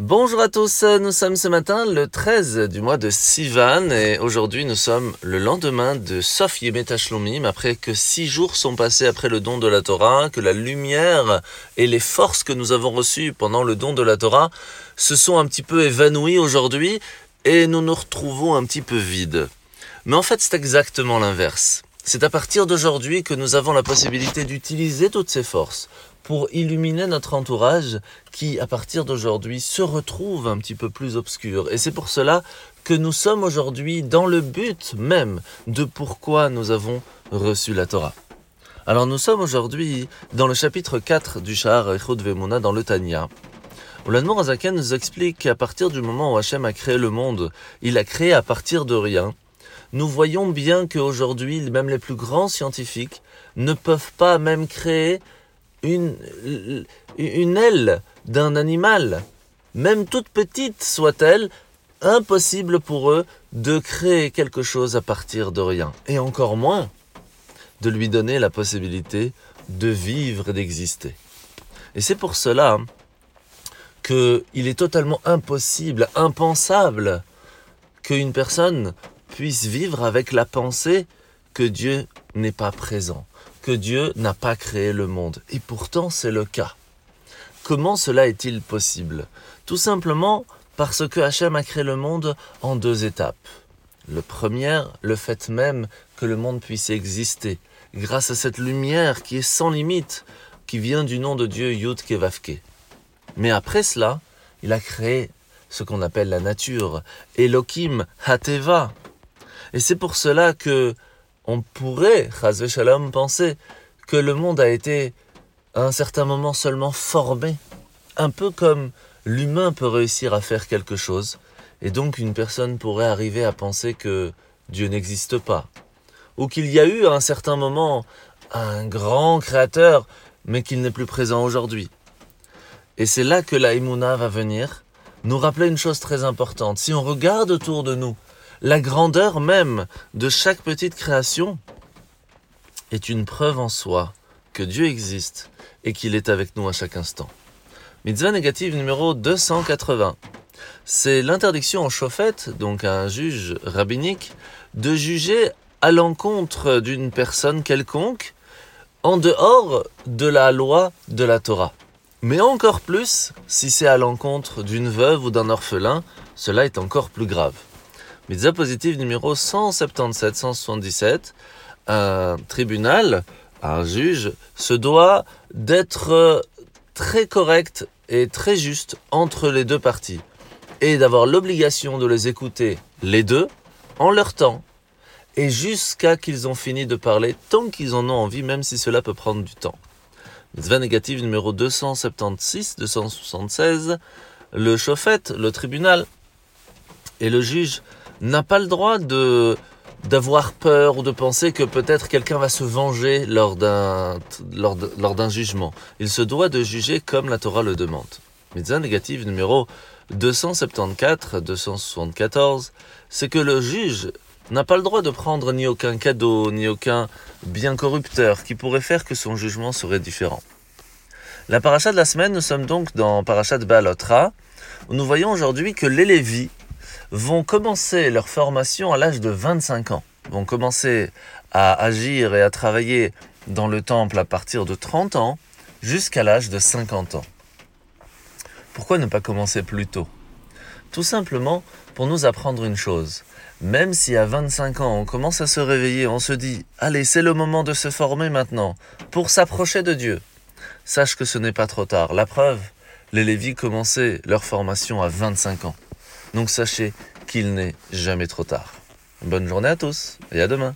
Bonjour à tous, nous sommes ce matin le 13 du mois de Sivan et aujourd'hui nous sommes le lendemain de Sof Yemet Shlomim après que six jours sont passés après le don de la Torah, que la lumière et les forces que nous avons reçues pendant le don de la Torah se sont un petit peu évanouies aujourd'hui et nous nous retrouvons un petit peu vides. Mais en fait c'est exactement l'inverse. C'est à partir d'aujourd'hui que nous avons la possibilité d'utiliser toutes ces forces pour illuminer notre entourage qui, à partir d'aujourd'hui, se retrouve un petit peu plus obscur. Et c'est pour cela que nous sommes aujourd'hui dans le but même de pourquoi nous avons reçu la Torah. Alors nous sommes aujourd'hui dans le chapitre 4 du Shahar Echod dans le Tanya. Où Azaken nous explique qu'à partir du moment où Hachem a créé le monde, il a créé à partir de rien, nous voyons bien qu'aujourd'hui, même les plus grands scientifiques ne peuvent pas même créer une, aile d'un animal, même toute petite soit-elle, impossible pour eux de créer quelque chose à partir de rien. Et encore moins de lui donner la possibilité de vivre et d'exister. Et c'est pour cela qu'il est totalement impossible, impensable, qu'une personne puisse vivre avec la pensée que Dieu n'est pas présent, que Dieu n'a pas créé le monde. Et pourtant, c'est le cas. Comment cela est-il possible? Tout simplement parce que Hachem a créé le monde en deux étapes. Le premier, le fait même que le monde puisse exister, grâce à cette lumière qui est sans limite, qui vient du nom de Dieu Yud Kevavke. Mais après cela, il a créé ce qu'on appelle la nature, Elohim Hateva, et c'est pour cela que on pourrait, Chazve Shalom, penser que le monde a été à un certain moment seulement formé, un peu comme l'humain peut réussir à faire quelque chose, et donc une personne pourrait arriver à penser que Dieu n'existe pas, ou qu'il y a eu à un certain moment un grand créateur, mais qu'il n'est plus présent aujourd'hui. Et c'est là que la va venir nous rappeler une chose très importante. Si on regarde autour de nous, la grandeur même de chaque petite création est une preuve en soi que Dieu existe et qu'il est avec nous à chaque instant. Mitzvah négative numéro 280. C'est l'interdiction en chauffette, donc à un juge rabbinique, de juger à l'encontre d'une personne quelconque en dehors de la loi de la Torah. Mais encore plus, si c'est à l'encontre d'une veuve ou d'un orphelin, cela est encore plus grave. Mitzvah positive numéro 177-177, un tribunal, un juge, se doit d'être très correct et très juste entre les deux parties et d'avoir l'obligation de les écouter les deux en leur temps et jusqu'à qu'ils ont fini de parler tant qu'ils en ont envie, même si cela peut prendre du temps. Mitzvah négative numéro 276-276, le chauffette, le tribunal et le juge n'a pas le droit de d'avoir peur ou de penser que peut-être quelqu'un va se venger lors d'un lors, d'un jugement. Il se doit de juger comme la Torah le demande. Mitzvah négative numéro 274-274, c'est que le juge n'a pas le droit de prendre ni aucun cadeau, ni aucun bien corrupteur qui pourrait faire que son jugement serait différent. La paracha de la semaine, nous sommes donc dans paracha de Balotra, où nous voyons aujourd'hui que les Lévis vont commencer leur formation à l'âge de 25 ans, vont commencer à agir et à travailler dans le temple à partir de 30 ans jusqu'à l'âge de 50 ans. Pourquoi ne pas commencer plus tôt? Tout simplement pour nous apprendre une chose. Même si à 25 ans on commence à se réveiller, on se dit Allez, c'est le moment de se former maintenant, pour s'approcher de Dieu. Sache que ce n'est pas trop tard. La preuve, les Lévis commençaient leur formation à 25 ans. Donc sachez qu'il n'est jamais trop tard. Bonne journée à tous et à demain.